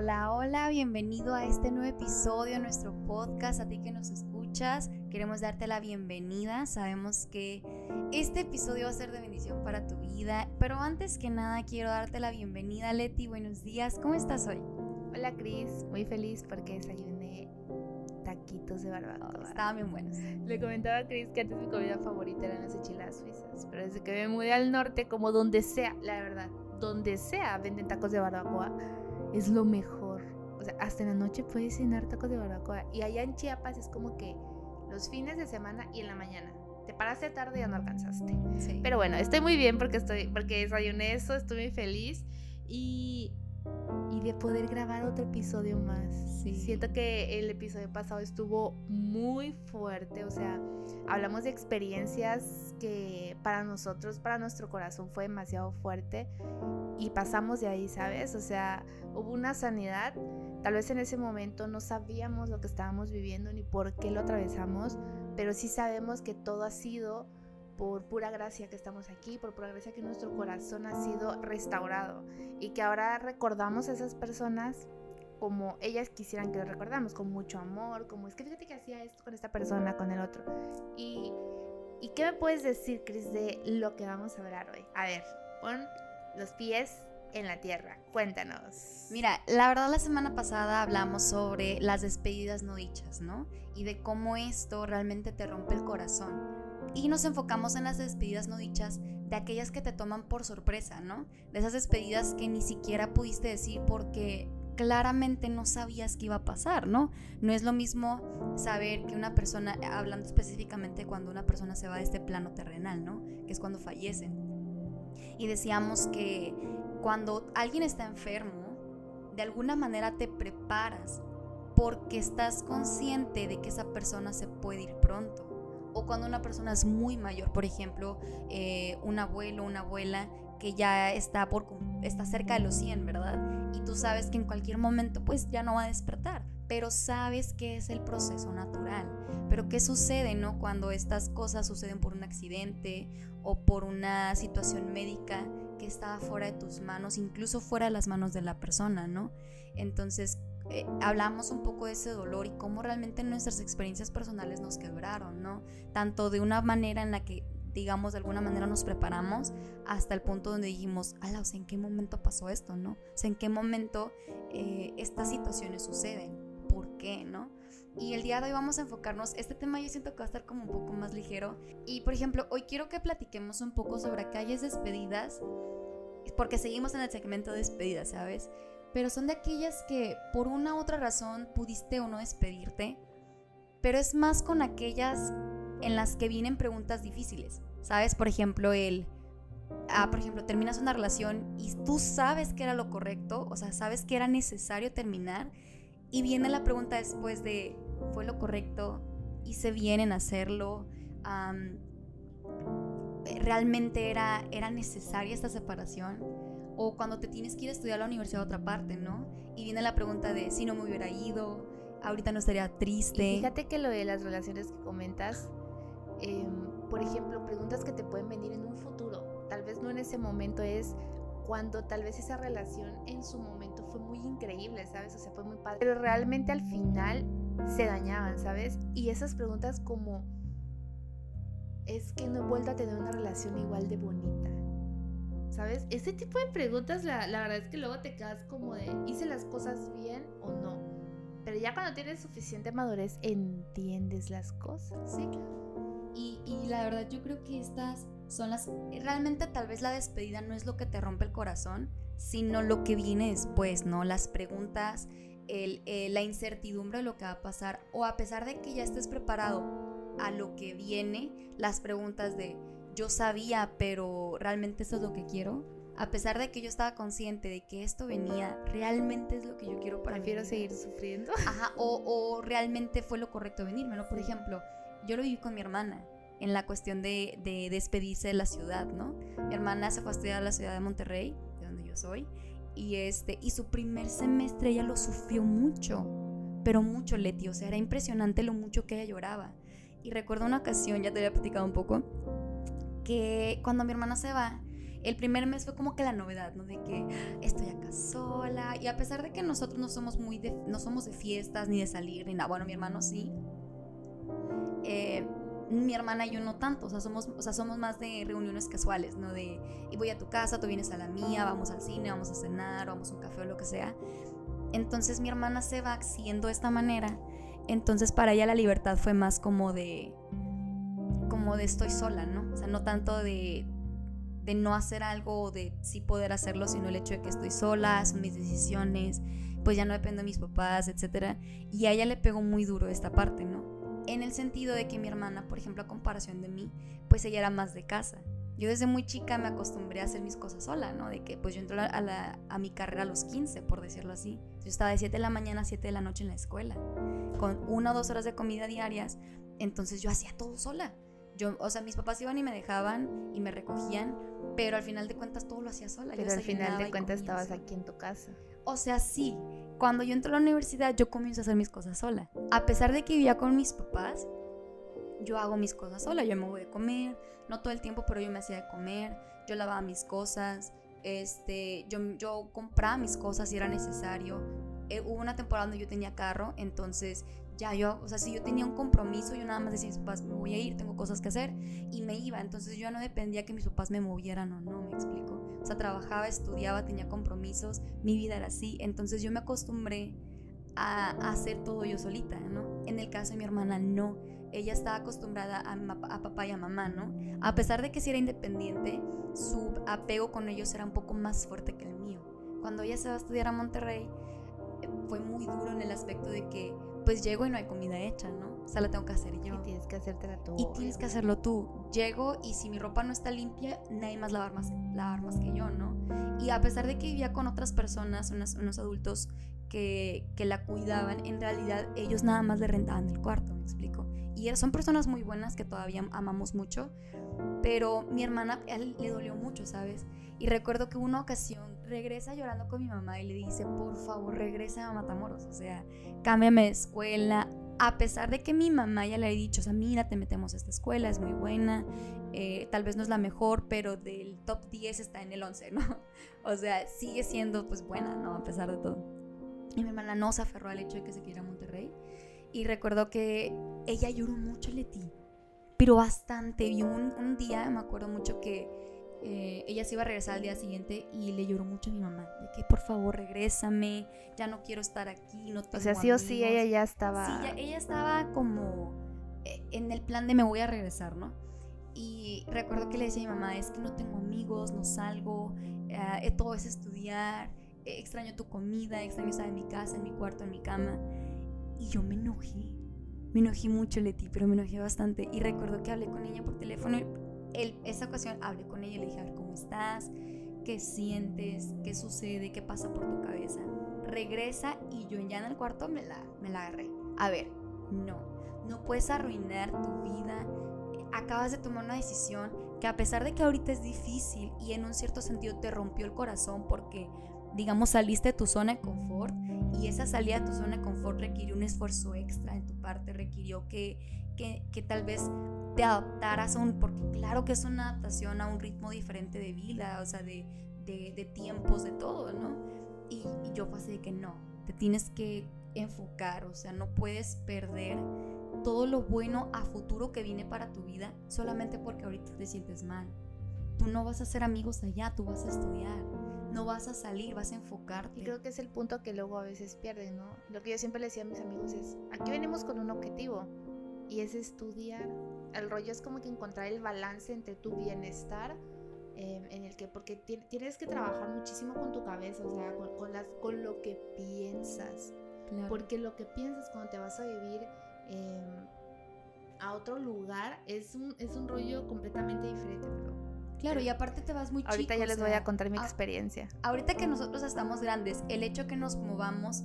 Hola, hola, bienvenido a este nuevo episodio de nuestro podcast. A ti que nos escuchas, queremos darte la bienvenida. Sabemos que este episodio va a ser de bendición para tu vida, pero antes que nada quiero darte la bienvenida, Leti. Buenos días, ¿cómo estás hoy? Hola, Cris, muy feliz porque desayuné taquitos de barbacoa. estaban bien buenos. Le comentaba a Cris que antes mi comida favorita eran las enchiladas suizas, pero desde que me mudé al norte, como donde sea, la verdad, donde sea venden tacos de barbacoa es lo mejor. O sea, hasta en la noche puedes cenar tacos de barbacoa. Y allá en Chiapas es como que los fines de semana y en la mañana. Te paraste tarde y ya no alcanzaste. Pero bueno, estoy muy bien porque estoy porque desayuné eso, estoy muy feliz y y de poder grabar otro episodio más. Siento que el episodio pasado estuvo muy fuerte, o sea, hablamos de experiencias que para nosotros, para nuestro corazón fue demasiado fuerte y pasamos de ahí, ¿sabes? O sea, hubo una sanidad. Tal vez en ese momento no sabíamos lo que estábamos viviendo ni por qué lo atravesamos, pero sí sabemos que todo ha sido por pura gracia que estamos aquí, por pura gracia que nuestro corazón ha sido restaurado y que ahora recordamos a esas personas como ellas quisieran que lo recordamos, con mucho amor, como es que fíjate que hacía esto con esta persona, con el otro. Y, ¿y qué me puedes decir, Cris, de lo que vamos a hablar hoy? A ver, pon los pies en la tierra. Cuéntanos. Mira, la verdad la semana pasada hablamos sobre las despedidas no dichas, ¿no? Y de cómo esto realmente te rompe el corazón. Y nos enfocamos en las despedidas no dichas de aquellas que te toman por sorpresa, ¿no? De esas despedidas que ni siquiera pudiste decir porque claramente no sabías qué iba a pasar, ¿no? No es lo mismo saber que una persona, hablando específicamente cuando una persona se va de este plano terrenal, ¿no? Que es cuando fallecen. Y decíamos que cuando alguien está enfermo, de alguna manera te preparas porque estás consciente de que esa persona se puede ir pronto o cuando una persona es muy mayor, por ejemplo, eh, un abuelo, una abuela que ya está, por, está cerca de los 100, ¿verdad? Y tú sabes que en cualquier momento pues ya no va a despertar, pero sabes que es el proceso natural. Pero ¿qué sucede, no? Cuando estas cosas suceden por un accidente o por una situación médica que está fuera de tus manos, incluso fuera de las manos de la persona, ¿no? Entonces, eh, hablamos un poco de ese dolor y cómo realmente nuestras experiencias personales nos quebraron, ¿no? Tanto de una manera en la que, digamos, de alguna manera nos preparamos, hasta el punto donde dijimos, ala, o sea, ¿en qué momento pasó esto, no? O sea, ¿en qué momento eh, estas situaciones suceden? ¿Por qué, no? Y el día de hoy vamos a enfocarnos, este tema yo siento que va a estar como un poco más ligero. Y por ejemplo, hoy quiero que platiquemos un poco sobre calles despedidas, porque seguimos en el segmento de despedidas, ¿sabes? pero son de aquellas que por una u otra razón pudiste o no despedirte, pero es más con aquellas en las que vienen preguntas difíciles. ¿Sabes? Por ejemplo, el ah, por ejemplo, terminas una relación y tú sabes que era lo correcto, o sea, sabes que era necesario terminar y viene la pregunta después de ¿fue lo correcto? ¿Hice bien en hacerlo? ¿Realmente era, era necesaria esta separación? o cuando te tienes que ir a estudiar a la universidad a otra parte, ¿no? Y viene la pregunta de si no me hubiera ido, ahorita no estaría triste. fíjate que lo de las relaciones que comentas, em, por ejemplo, preguntas que te pueden venir en un futuro, tal vez no en ese momento, es cuando tal vez esa relación en su momento fue muy increíble, ¿sabes? O sea, fue muy padre, pero realmente al final se dañaban, ¿sabes? Y esas preguntas como, es que no he vuelto a tener una relación igual de bonita ¿sabes? Ese tipo de preguntas, la, verdad es que luego te quedas como de, ¿hice las cosas bien o no? Pero ya cuando tienes suficiente madurez, entiendes las cosas, ¿sí? Y, y la verdad yo creo que estas son las... Realmente tal vez la despedida no es lo que te rompe el corazón, sino lo que viene después, ¿no? Las preguntas, el, eh, la incertidumbre de lo que va a pasar, o a pesar de que ya estés preparado a lo que viene, las preguntas de yo sabía, pero realmente eso es lo que quiero. A pesar de que yo estaba consciente de que esto venía, realmente es lo que yo quiero para Prefiero seguir sufriendo. Ajá, o, o, realmente fue lo correcto venirme, ¿no? Por ejemplo, yo lo viví con mi hermana en la cuestión de, de despedirse de la ciudad, ¿no? Mi hermana se fue a estudiar a la ciudad de Monterrey, de donde yo soy, y, este, y su primer semestre ella lo sufrió mucho, pero mucho, Leti, o sea, era impresionante lo mucho que ella lloraba. Y recuerdo una ocasión, ya te había platicado un poco, que cuando mi hermana se va, el primer mes fue como que la novedad, ¿no? De que estoy acá sola. Y a pesar de que nosotros no somos muy de, no somos de fiestas ni de salir ni nada, bueno, mi hermano sí. Eh, mi hermana y yo no tanto, o sea, somos, o sea, somos más de reuniones casuales, ¿no? De, y voy a tu casa, tú vienes a la mía, vamos al cine, vamos a cenar, vamos a un café o lo que sea. Entonces mi hermana se va siendo de esta manera. Entonces para ella la libertad fue más como de, como de estoy sola, ¿no? O sea, no tanto de, de no hacer algo o de sí poder hacerlo, sino el hecho de que estoy sola, son mis decisiones, pues ya no dependo de mis papás, etc. Y a ella le pegó muy duro esta parte, ¿no? En el sentido de que mi hermana, por ejemplo, a comparación de mí, pues ella era más de casa. Yo desde muy chica me acostumbré a hacer mis cosas sola, ¿no? De que pues yo entré a, la, a mi carrera a los 15, por decirlo así. Yo estaba de 7 de la mañana a 7 de la noche en la escuela, con una o dos horas de comida diarias, entonces yo hacía todo sola. Yo, o sea, mis papás iban y me dejaban y me recogían, pero al final de cuentas todo lo hacía sola. Pero al final de cuentas estabas aquí en tu casa. O sea, sí, cuando yo entro a la universidad yo comienzo a hacer mis cosas sola. A pesar de que vivía con mis papás, yo hago mis cosas sola. Yo me voy a comer, no todo el tiempo, pero yo me hacía de comer, yo lavaba mis cosas, este, yo, yo compraba mis cosas si era necesario. Eh, hubo una temporada donde yo tenía carro, entonces ya yo, o sea, si yo tenía un compromiso, yo nada más decía a mis papás, me voy a ir, tengo cosas que hacer, y me iba. Entonces yo no dependía que mis papás me movieran o no, me explico. O sea, trabajaba, estudiaba, tenía compromisos, mi vida era así. Entonces yo me acostumbré a, hacer todo yo solita, ¿no? En el caso de mi hermana, no. Ella estaba acostumbrada a, papá y a mamá, ¿no? A pesar de que si era independiente, su apego con ellos era un poco más fuerte que el mío. Cuando ella se va a estudiar a Monterrey, fue muy duro en el aspecto de que pues llego y no hay comida hecha, ¿no? O sea, la tengo que hacer yo. Y tienes que hacértela tú. Y tienes que hacerlo tú. Llego y si mi ropa no está limpia, nadie más lavar más, lavar más que yo, ¿no? Y a pesar de que vivía con otras personas, unos, adultos que, que, la cuidaban, en realidad ellos nada más le rentaban el cuarto, me explico. Y son personas muy buenas que todavía amamos mucho, pero mi hermana le dolió mucho, ¿sabes? Y recuerdo que una ocasión regresa llorando con mi mamá y le dice, por favor, regresa a Matamoros, o sea, cámbiame de escuela. A pesar de que mi mamá ya le ha dicho, o sea, mira, te metemos a esta escuela, es muy buena, eh, tal vez no es la mejor, pero del top 10 está en el 11, ¿no? O sea, sigue siendo pues buena, ¿no? A pesar de todo. Y mi hermana no se aferró al hecho de que se quiera a Monterrey. Y recuerdo que ella lloró mucho, Leti, pero bastante. Y un, un día me acuerdo mucho que eh, ella se iba a regresar al día siguiente y le lloró mucho a mi mamá, de que por favor regrésame, ya no quiero estar aquí, no tengo O sea, sí o sí ella ya estaba... Sí, ella estaba como eh, en el plan de me voy a regresar, ¿no? Y recuerdo que le decía a mi mamá, es que no tengo amigos, no salgo, eh, todo es estudiar, extraño tu comida, extraño estar en mi casa, en mi cuarto, en mi cama. Y yo me enojé, me enojé mucho, Leti, pero me enojé bastante. Y recuerdo que hablé con ella por teléfono esa ocasión hablé con ella y le dije, a ver, ¿cómo estás? ¿Qué sientes? ¿Qué sucede? ¿Qué pasa por tu cabeza? Regresa y yo ya en el cuarto me la, me la agarré. A ver, no, no puedes arruinar tu vida. Acabas de tomar una decisión que a pesar de que ahorita es difícil y en un cierto sentido te rompió el corazón porque, digamos, saliste de tu zona de confort y esa salida de tu zona de confort requirió un esfuerzo extra de tu parte, requirió que, que, tal vez te adaptaras a un, porque claro que es una adaptación a un ritmo diferente de vida, o sea, de, de, tiempos, de todo, ¿no? Y, yo fue así de que no, te tienes que enfocar, o sea, no puedes perder todo lo bueno a futuro que viene para tu vida solamente porque ahorita te sientes mal. Tú no vas a ser amigos allá, tú vas a estudiar, no vas a salir, vas a enfocarte. Y creo que es el punto que luego a veces pierden, ¿no? Lo que yo siempre le decía a mis amigos es, aquí venimos con un objetivo, y es estudiar. El rollo es como que encontrar el balance entre tu bienestar, em, en el que, porque tienes que trabajar muchísimo con tu cabeza, o sea, con, las, con lo que piensas. Porque lo que piensas cuando te vas a vivir em, a otro lugar es un, es un rollo completamente diferente, Claro, y aparte te vas muy Ahorita ya les voy a contar mi experiencia. Ahorita que nosotros estamos grandes, el hecho que nos movamos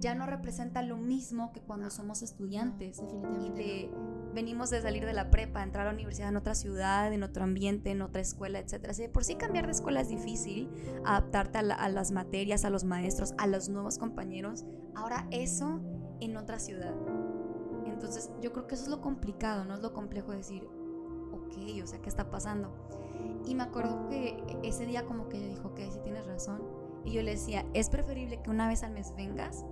ya no representa lo mismo que cuando somos estudiantes. y de, venimos de salir de la prepa, entrar a la universidad en otra ciudad, en otro ambiente, en otra escuela, etc. Así por sí cambiar de escuela es difícil, adaptarte a, las materias, a los maestros, a los nuevos compañeros. Ahora eso en otra ciudad. Entonces yo creo que eso es lo complicado, no es lo complejo decir, ok, o sea, ¿qué está pasando? Y me acuerdo que ese día como que ella dijo, que sí tienes razón. Y yo le decía, es preferible que una vez al mes vengas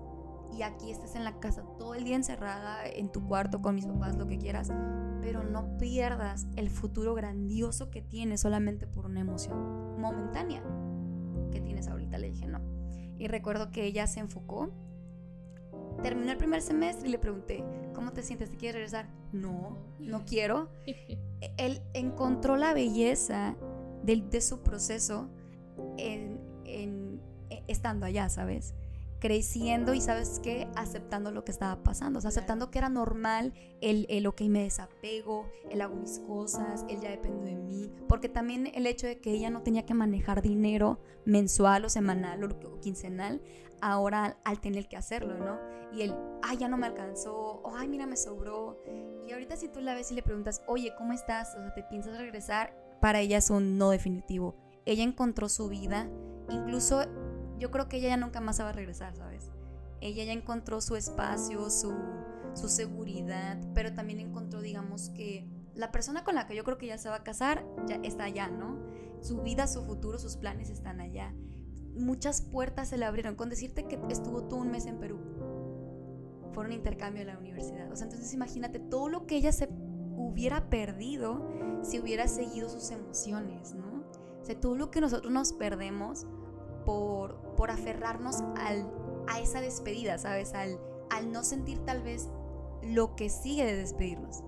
y aquí estés en la casa todo el día encerrada en tu cuarto con mis papás, lo que quieras, pero no pierdas el futuro grandioso que tienes solamente por una emoción momentánea que tienes ahorita. Le dije, no. Y recuerdo que ella se enfocó. Terminó el primer semestre y le pregunté, ¿cómo te sientes? ¿Te quieres regresar? No, no quiero. Él encontró la belleza de, de su proceso en, en, e, estando allá, ¿sabes? creciendo y sabes qué, aceptando lo que estaba pasando, o sea, aceptando que era normal el, el, ok, me desapego, el hago mis cosas, él ya depende de mí, porque también el hecho de que ella no tenía que manejar dinero mensual o semanal o, quincenal, ahora al tener que hacerlo, ¿no? Y él, ay, ya no me alcanzó, o ay, mira, me sobró. Y ahorita si tú la ves y le preguntas, oye, ¿cómo estás? O sea, ¿te piensas regresar? Para ella es un no definitivo. Ella encontró su vida, incluso yo creo que ella ya nunca más va a regresar, ¿sabes? Ella ya encontró su espacio, su, su seguridad, pero también encontró, digamos, que la persona con la que yo creo que ya se va a casar ya está allá, ¿no? Su vida, su futuro, sus planes están allá. Muchas puertas se le abrieron. Con decirte que estuvo todo un mes en Perú. Fue un intercambio en la universidad. O sea, entonces imagínate todo lo que ella se hubiera perdido si hubiera seguido sus emociones, ¿no? O sea, todo lo que nosotros nos perdemos por, por aferrarnos al, a esa despedida, ¿sabes? Al, al no sentir tal vez lo que sigue de despedirnos.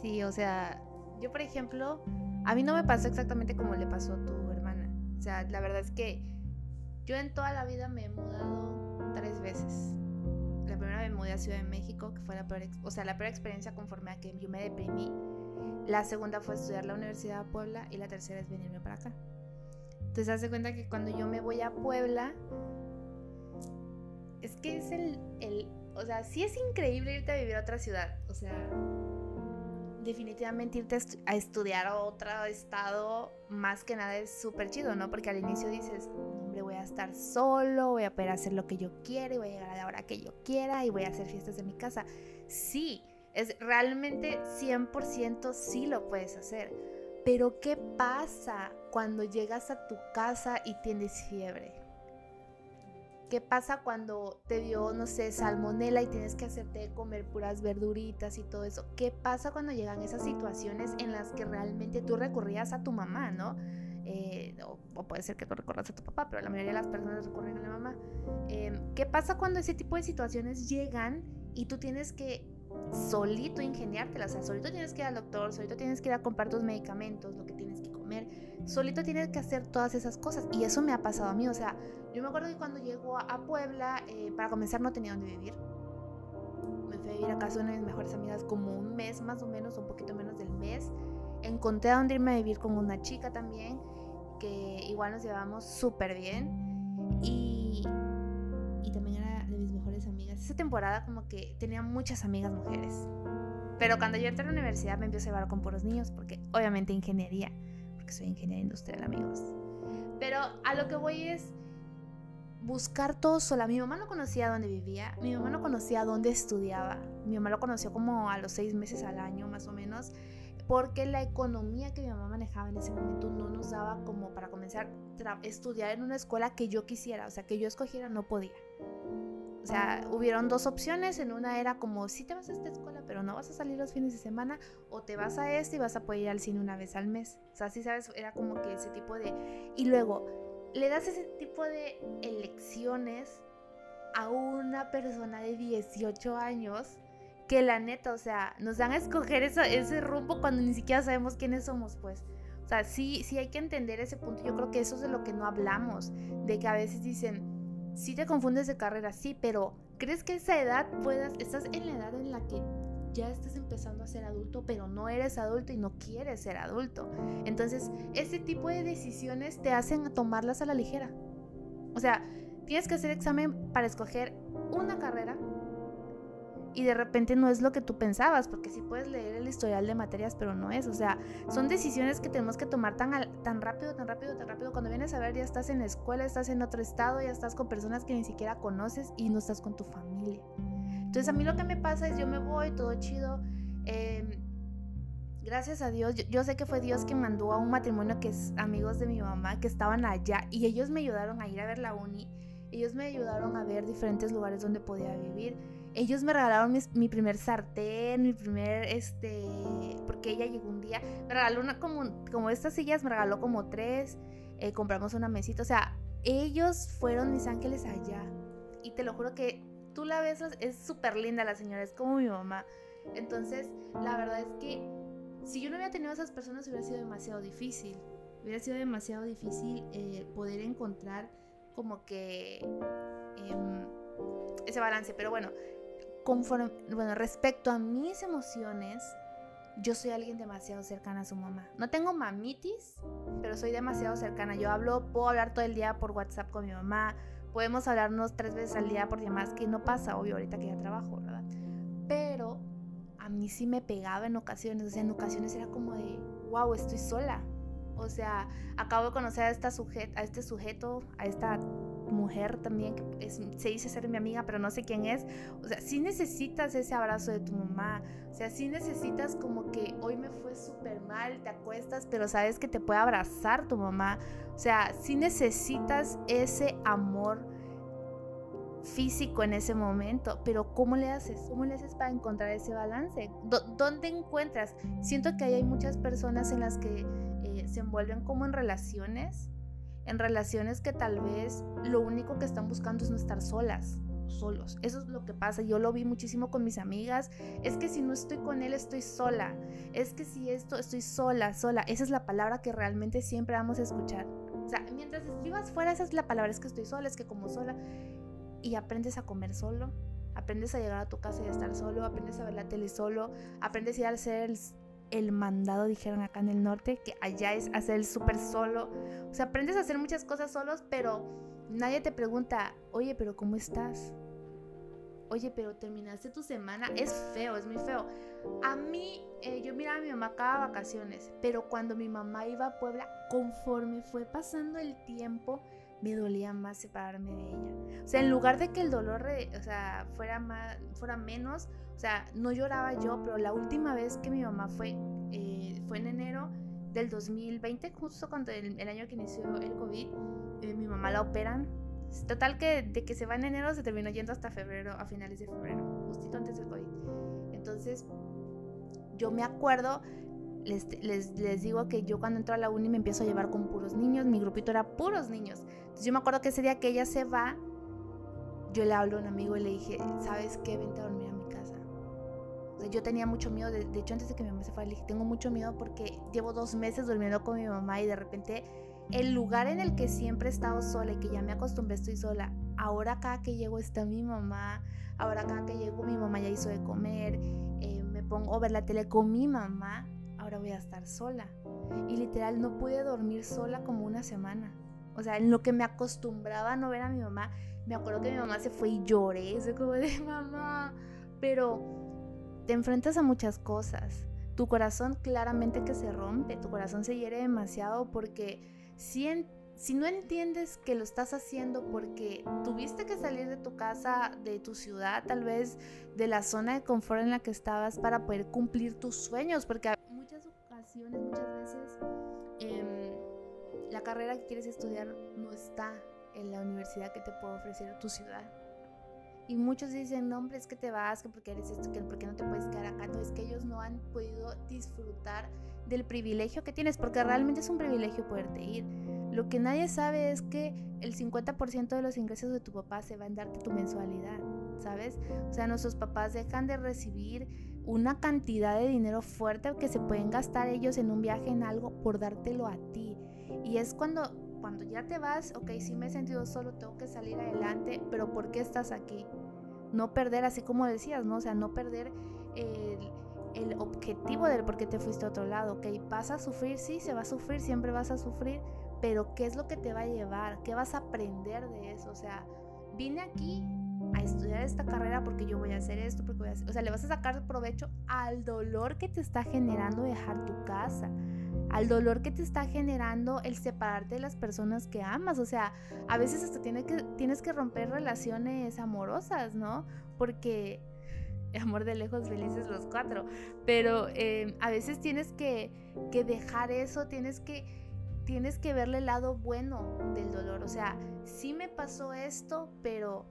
Sí, o sea, yo por ejemplo, a mí no me pasó exactamente como le pasó a tu hermana. O sea, la verdad es que yo en toda la vida me he mudado tres veces. La primera me mudé a Ciudad de México, que fue la peor, o sea, la peor experiencia conforme a que yo me deprimí. La segunda fue estudiar la Universidad de Puebla y la tercera es venirme para acá. Entonces, hace cuenta que cuando yo me voy a Puebla, es que es el, el, o sea, sí es increíble irte a vivir a otra ciudad, o sea, definitivamente irte a estudiar a otro estado, más que nada es súper chido, ¿no? Porque al inicio dices, a estar solo, voy a poder hacer lo que yo quiera y voy a llegar a la hora que yo quiera y voy a hacer fiestas en mi casa. Sí, es realmente 100% sí lo puedes hacer. Pero ¿qué pasa cuando llegas a tu casa y tienes fiebre? ¿Qué pasa cuando te dio, no sé, salmonela y tienes que hacerte comer puras verduritas y todo eso? ¿Qué pasa cuando llegan esas situaciones en las que realmente tú recurrías a tu mamá, ¿no? Eh, o, puede ser que tú recurras a tu papá, pero la mayoría de las personas recurren a la mamá. Em, ¿Qué pasa cuando ese tipo de situaciones llegan y tú tienes que solito ingeniártela, o sea, solito tienes que ir al doctor, solito tienes que ir a comprar tus medicamentos, lo que tienes que comer, solito tienes que hacer todas esas cosas. Y eso me ha pasado a mí, o sea, yo me acuerdo que cuando llego a Puebla, eh, para comenzar no tenía dónde vivir, me fui a vivir a casa de una de mis mejores amigas como un mes más o menos, un poquito menos del mes, encontré a dónde irme a vivir con una chica también, que igual nos llevamos súper bien y, y también era amigas. Esa temporada como que tenía muchas amigas mujeres. Pero cuando yo entré a la universidad me empecé a llevar con puros niños, porque obviamente ingeniería, porque soy ingeniera industrial, amigos. Pero a lo que voy es buscar todo sola. Mi mamá no conocía dónde vivía, mi mamá no conocía dónde estudiaba. Mi mamá lo conoció como a los seis meses al año, más o menos, porque la economía que mi mamá manejaba en ese momento no nos daba como para comenzar a estudiar en una escuela que yo quisiera, o sea, que yo escogiera, no podía. O sea, hubieron dos opciones. En una era como, si te vas a esta escuela, pero no vas a salir los fines de semana, o te vas a este y vas a poder ir al cine una vez al mes. O sea, sí sabes, era como que ese tipo de... Y luego, le das ese tipo de elecciones a una persona de 18 años que la neta, o sea, nos dan a escoger ese rumbo cuando ni siquiera sabemos quiénes somos, pues. O sea, sí, sí hay que entender ese punto. Yo creo que eso es de lo que no hablamos, de que a veces dicen, si te confundes de carrera, sí, pero ¿crees que esa edad puedas, estás en la edad en la que ya estás empezando a ser adulto, pero no eres adulto y no quieres ser adulto? Entonces, ese tipo de decisiones te hacen tomarlas a la ligera. O sea, tienes que hacer examen para escoger una carrera y de repente no es lo que tú pensabas, porque sí puedes leer el historial de materias, pero no es. O sea, son decisiones que tenemos que tomar tan, tan rápido, tan rápido, tan rápido. Cuando vienes a ver, ya estás en la escuela, estás en otro estado, ya estás con personas que ni siquiera conoces y no estás con tu familia. Entonces a mí lo que me pasa es yo me voy, todo chido. Eh, gracias a Dios, yo, sé que fue Dios quien mandó a un matrimonio que es amigos de mi mamá, que estaban allá y ellos me ayudaron a ir a ver la uni, ellos me ayudaron a ver diferentes lugares donde podía vivir. Ellos me regalaron mi, primer sartén, mi primer, este, porque ella llegó un día, me regaló una como, como estas sillas, me regaló como tres, eh, compramos una mesita, o sea, ellos fueron mis ángeles allá. Y te lo juro que tú la ves, es súper linda la señora, es como mi mamá. Entonces, la verdad es que si yo no hubiera tenido esas personas hubiera sido demasiado difícil. Hubiera sido demasiado difícil eh, poder encontrar como que em, ese balance. Pero bueno, conforme, bueno, respecto a mis emociones, yo soy alguien demasiado cercana a su mamá. No tengo mamitis, pero soy demasiado cercana. Yo hablo, puedo hablar todo el día por WhatsApp con mi mamá. Podemos hablarnos tres veces al día por llamadas, que no pasa, obvio, ahorita que ya trabajo, ¿verdad? Pero a mí sí me pegaba en ocasiones. O sea, en ocasiones era como de, wow, estoy sola. O sea, acabo de conocer a, esta a este sujeto, a esta mujer también, que se dice ser mi amiga, pero no sé quién es. O sea, sí necesitas ese abrazo de tu mamá. O sea, sí necesitas como que hoy me fue súper mal, te acuestas, pero sabes que te puede abrazar tu mamá. O sea, sí necesitas ese amor físico en ese momento, pero ¿cómo le haces? ¿Cómo le haces para encontrar ese balance? ¿Dónde encuentras? Siento que hay muchas personas en las que eh, se envuelven como en relaciones en relaciones que tal vez lo único que están buscando es no estar solas solos. Eso es lo que pasa. Yo lo vi muchísimo con mis amigas. Es que si no estoy con él, estoy sola. Es que si esto, estoy sola, sola. Esa es la palabra que realmente siempre vamos a escuchar. O sea, mientras escribas fuera, esa es la palabra. Es que estoy sola, es que como sola. Y aprendes a comer solo. Aprendes a llegar a tu casa y a estar solo. Aprendes a ver la tele solo. Aprendes a ir al hacer el mandado, dijeron acá en el norte, que allá es hacer el súper solo. O sea, aprendes a hacer muchas cosas solos, pero nadie te pregunta, oye, pero ¿cómo estás? Oye, pero terminaste tu semana. Es feo, es muy feo. A mí, eh, yo miraba a mi mamá cada vacaciones, pero cuando mi mamá iba a Puebla, conforme fue pasando el tiempo, me dolía más separarme de ella. O sea, en lugar de que el dolor o sea, fuera, más, fuera menos, sea, no lloraba yo, pero la última vez que mi mamá fue, eh, fue en enero del 2020, justo cuando el, año que inició el COVID, eh, mi mamá la operan. Total que de que se va en enero se terminó yendo hasta febrero, a finales de febrero, justito antes del COVID. Entonces, yo me acuerdo les, les, les, digo que yo cuando entro a la uni me empiezo a llevar con puros niños, mi grupito era puros niños. Entonces yo me acuerdo que ese día que ella se va, yo le hablo a un amigo y le dije, ¿sabes qué? Vente a dormir yo tenía mucho miedo, de, hecho antes de que mi mamá se fuera, le dije, tengo mucho miedo porque llevo dos meses durmiendo con mi mamá y de repente el lugar en el que siempre he estado sola y que ya me acostumbré estoy sola, ahora cada que llego está mi mamá, ahora cada que llego mi mamá ya hizo de comer, eh, me pongo a ver la tele con mi mamá ahora voy a estar sola. Y literal no pude dormir sola como una semana. O sea, en lo que me acostumbraba a no ver a mi mamá, me acuerdo que mi mamá se fue y lloré, eso como de mamá. Pero te enfrentas a muchas cosas. Tu corazón claramente que se rompe, tu corazón se hiere demasiado porque si, si no entiendes que lo estás haciendo porque tuviste que salir de tu casa, de tu ciudad, tal vez de la zona de confort en la que estabas para poder cumplir tus sueños, porque muchas veces, em, la carrera que quieres estudiar no está en la universidad que te puede ofrecer tu ciudad. Y muchos dicen, no, hombre, es que te vas, que porque eres esto, que porque no te puedes quedar acá. No, es que ellos no han podido disfrutar del privilegio que tienes, porque realmente es un privilegio poderte ir. Lo que nadie sabe es que el 50% de los ingresos de tu papá se va en darte tu mensualidad, ¿sabes? O sea, nuestros papás dejan de recibir una cantidad de dinero fuerte que se pueden gastar ellos en un viaje, en algo, por dártelo a ti. Y es cuando, cuando ya te vas, ok, sí me he sentido solo, tengo que salir adelante, pero ¿por qué estás aquí? No perder, así como decías, ¿no? O sea, no perder el, el objetivo del por qué te fuiste a otro lado, ok, vas a sufrir, sí, se va a sufrir, siempre vas a sufrir, pero ¿qué es lo que te va a llevar? ¿Qué vas a aprender de eso? O sea, vine aquí a estudiar esta carrera porque yo voy a hacer esto, porque voy a hacer... O sea, le vas a sacar provecho al dolor que te está generando dejar tu casa, al dolor que te está generando el separarte de las personas que amas. O sea, a veces hasta tiene que, tienes que romper relaciones amorosas, ¿no? Porque amor de lejos, felices los cuatro. Pero eh, a veces tienes que, que dejar eso, tienes que, tienes que verle el lado bueno del dolor. O sea, sí me pasó esto, pero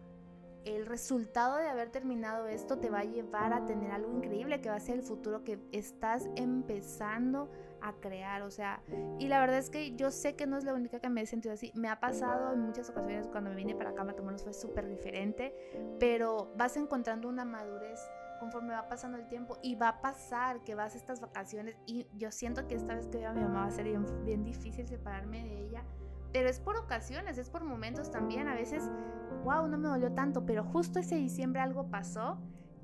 el resultado de haber terminado esto te va a llevar a tener algo increíble que va a ser el futuro que estás empezando a crear, o sea, y la verdad es que yo sé que no es la única que me he sentido así, me ha pasado en muchas ocasiones cuando me vine para acá, Matamoros fue súper diferente, pero vas encontrando una madurez conforme va pasando el tiempo y va a pasar que vas a estas vacaciones y yo siento que esta vez que veo a mi mamá va a ser bien, bien difícil separarme de ella, pero es por ocasiones, es por momentos también, a veces wow, no me dolió tanto, pero justo ese diciembre algo pasó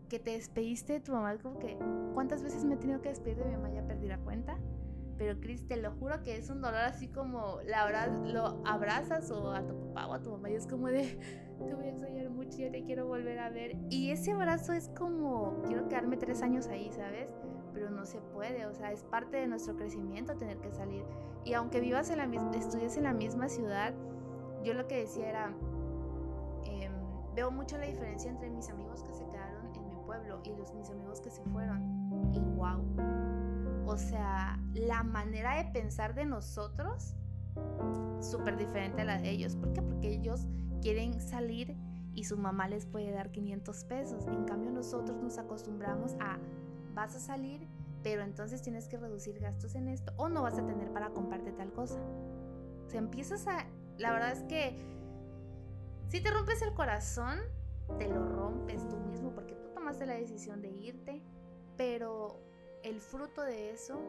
que te despediste de tu mamá, como que, ¿cuántas veces me he tenido que despedir de mi mamá? Ya perdí la cuenta. Pero Cris, te lo juro que es un dolor así como la lo abrazas o a tu papá o a tu mamá y es como de, te voy a extrañar mucho, ya te quiero volver a ver. Y ese abrazo es como, quiero quedarme tres años ahí, ¿sabes? Pero no se puede, o sea, es parte de nuestro crecimiento tener que salir. Y aunque vivas en la misma, estudies en la misma ciudad, yo lo que decía era, Veo mucho la diferencia entre mis amigos que se quedaron en mi pueblo y los mis amigos que se fueron. Y wow. O sea, la manera de pensar de nosotros súper diferente a la de ellos. ¿Por qué? Porque ellos quieren salir y su mamá les puede dar 500 pesos. En cambio nosotros nos acostumbramos a, vas a salir, pero entonces tienes que reducir gastos en esto o no vas a tener para comprarte tal cosa. O sea, empiezas a... La verdad es que si te rompes el corazón, te lo rompes tú mismo porque tú tomaste la decisión de irte, pero el fruto de eso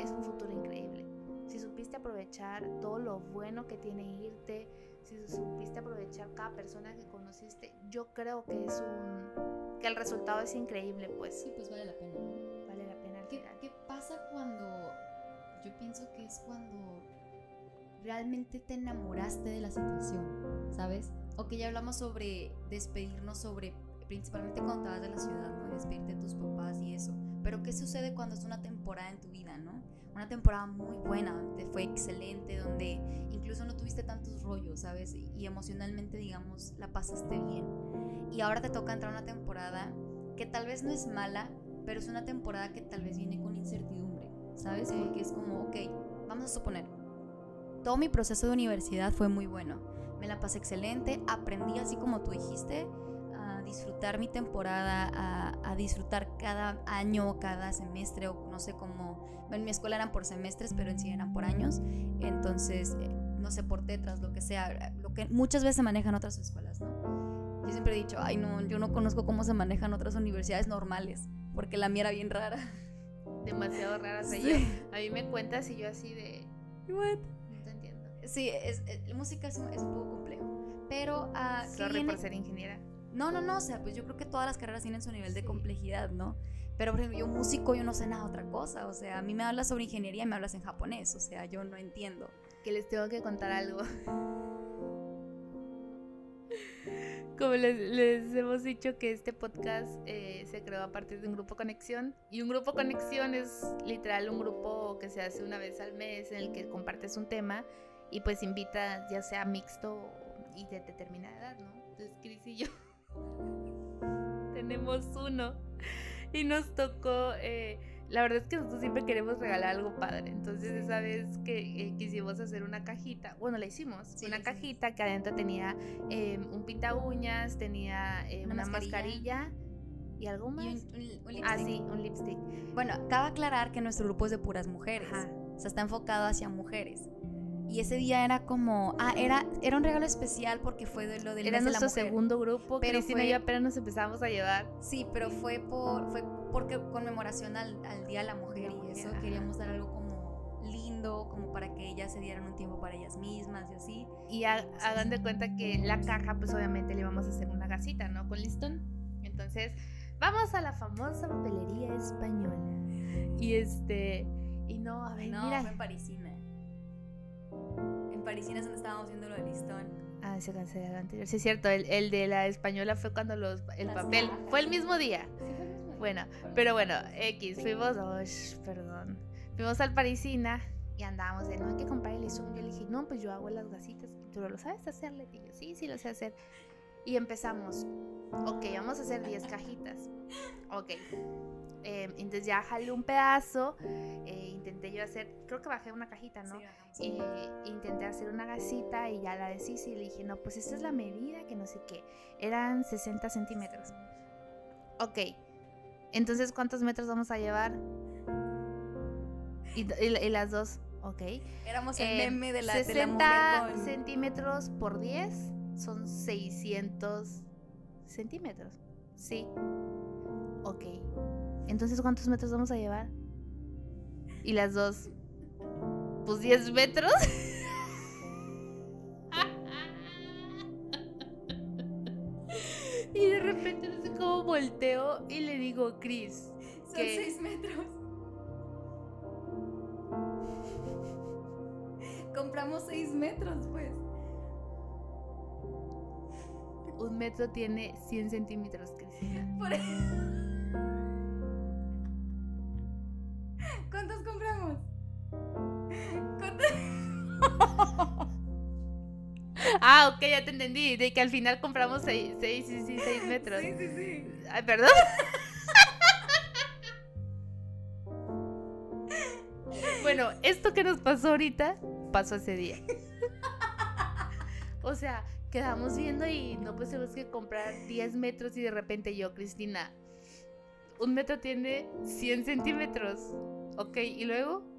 es un futuro increíble. Si supiste aprovechar todo lo bueno que tiene irte, si supiste aprovechar cada persona que conociste, yo creo que es un que el resultado es increíble, pues. Sí, pues vale la pena. Vale la pena. ¿Qué, ¿Qué pasa cuando yo pienso que es cuando realmente te enamoraste de la situación, ¿sabes? O que ya hablamos sobre despedirnos, sobre principalmente cuando de la ciudad, ¿no? Despedirte de tus papás y eso. Pero ¿qué sucede cuando es una temporada en tu vida, ¿no? Una temporada muy buena, donde fue excelente, donde incluso no tuviste tantos rollos, ¿sabes? Y emocionalmente, digamos, la pasaste bien. Y ahora te toca entrar a una temporada que tal vez no es mala, pero es una temporada que tal vez viene con incertidumbre, ¿sabes? Porque es como, ok, vamos a suponer, todo mi proceso de universidad fue muy bueno. Me la pasé excelente, aprendí así como tú dijiste, disfrutar mi temporada, a, disfrutar cada año, cada semestre, o no sé cómo. En mi escuela eran por semestres, pero en sí eran por años. Entonces, eh, no sé, por tetras, lo que sea, lo que muchas veces se manejan otras escuelas, ¿no? Yo siempre he dicho, ay, no, yo no conozco cómo se manejan otras universidades normales, porque la mía era bien rara. Demasiado rara. a mí me cuentas y yo así de. What? Sí, es, música es un, es un, poco complejo. Pero. Uh, Sorry por ser ingeniera. No, no, no. O sea, pues yo creo que todas las carreras tienen su nivel de complejidad, ¿no? Pero, por ejemplo, yo músico, yo no sé nada otra cosa. O sea, a mí me hablas sobre ingeniería y me hablas en japonés. O sea, yo no entiendo. Que les tengo que contar algo. Como les, hemos dicho que este podcast eh, se creó a partir de un grupo conexión y un grupo conexión es literal un grupo que se hace una vez al mes en el que compartes un tema y pues invita ya sea mixto y de determinada edad, ¿no? Entonces Cris y yo tenemos uno y nos tocó, eh, la verdad es que nosotros siempre queremos regalar algo padre, entonces esa vez que eh, quisimos hacer una cajita, bueno, la hicimos, una cajita que adentro tenía em, un pinta uñas, tenía una, mascarilla. ¿Y algo más? Y un, ah, sí, un lipstick. Bueno, cabe aclarar que nuestro grupo es de puras mujeres. O sea, está enfocado hacia mujeres. Y ese día era como, ah, era, era un regalo especial porque fue de lo del Era nuestro segundo grupo, pero Cristina y yo apenas nos empezamos a llevar. Sí, pero fue por fue porque conmemoración al, Día de la Mujer y eso, queríamos dar algo como lindo, como para que ellas se dieran un tiempo para ellas mismas y así. Y hagan de cuenta que la caja, pues obviamente le vamos a hacer una gasita, ¿no? Con listón. Entonces, vamos a la famosa papelería española. Y este, y no, a ver, no, mira. fue en. Parisina es donde estábamos viendo lo de listón. Ah, se canceló el anterior. Sí, es cierto, el, el, de la española fue cuando los, el papel. Fue el mismo día. Sí, fue el mismo Bueno, pero bueno, X, fuimos. Oh, perdón. Fuimos al Parisina y andábamos de no hay que comprar el listón. Yo le dije, no, pues yo hago las gasitas. ¿Tú lo sabes hacer? Le dije, sí, sí lo sé hacer. Y empezamos. Ok, vamos a hacer 10 cajitas. Ok. Eh, entonces ya jalé un pedazo. eh, intenté yo hacer. Creo que bajé una cajita, ¿no? Sí. Eh, intenté hacer una gasita y ya la deshice y le dije, no, pues esta es la medida, que no sé qué. Eran 60 centímetros. Ok. Entonces, ¿cuántos metros vamos a llevar? Y, y- y las dos, ok. Éramos el Eh, meme de la, de la 60 mujer con... centímetros por 10 son 600 centímetros. Sí. Ok. Entonces, ¿cuántos metros vamos a llevar? Y las dos. Pues 10 metros. y de repente no sé cómo volteo y le digo, Chris, Son ¿qué? seis metros. Compramos seis metros, pues. un metro tiene 100 centímetros, Cristina. Por ¿Cuántos Ah, ok, ya te entendí. De que al final compramos 6 seis, sí, sí, seis metros. Sí, sí, sí. Ay, perdón. bueno, esto que nos pasó ahorita pasó ese día. o sea, quedamos viendo y no pues tenemos que comprar 10 metros y de repente yo, Cristina, un metro tiene 100 centímetros. Ok, y luego...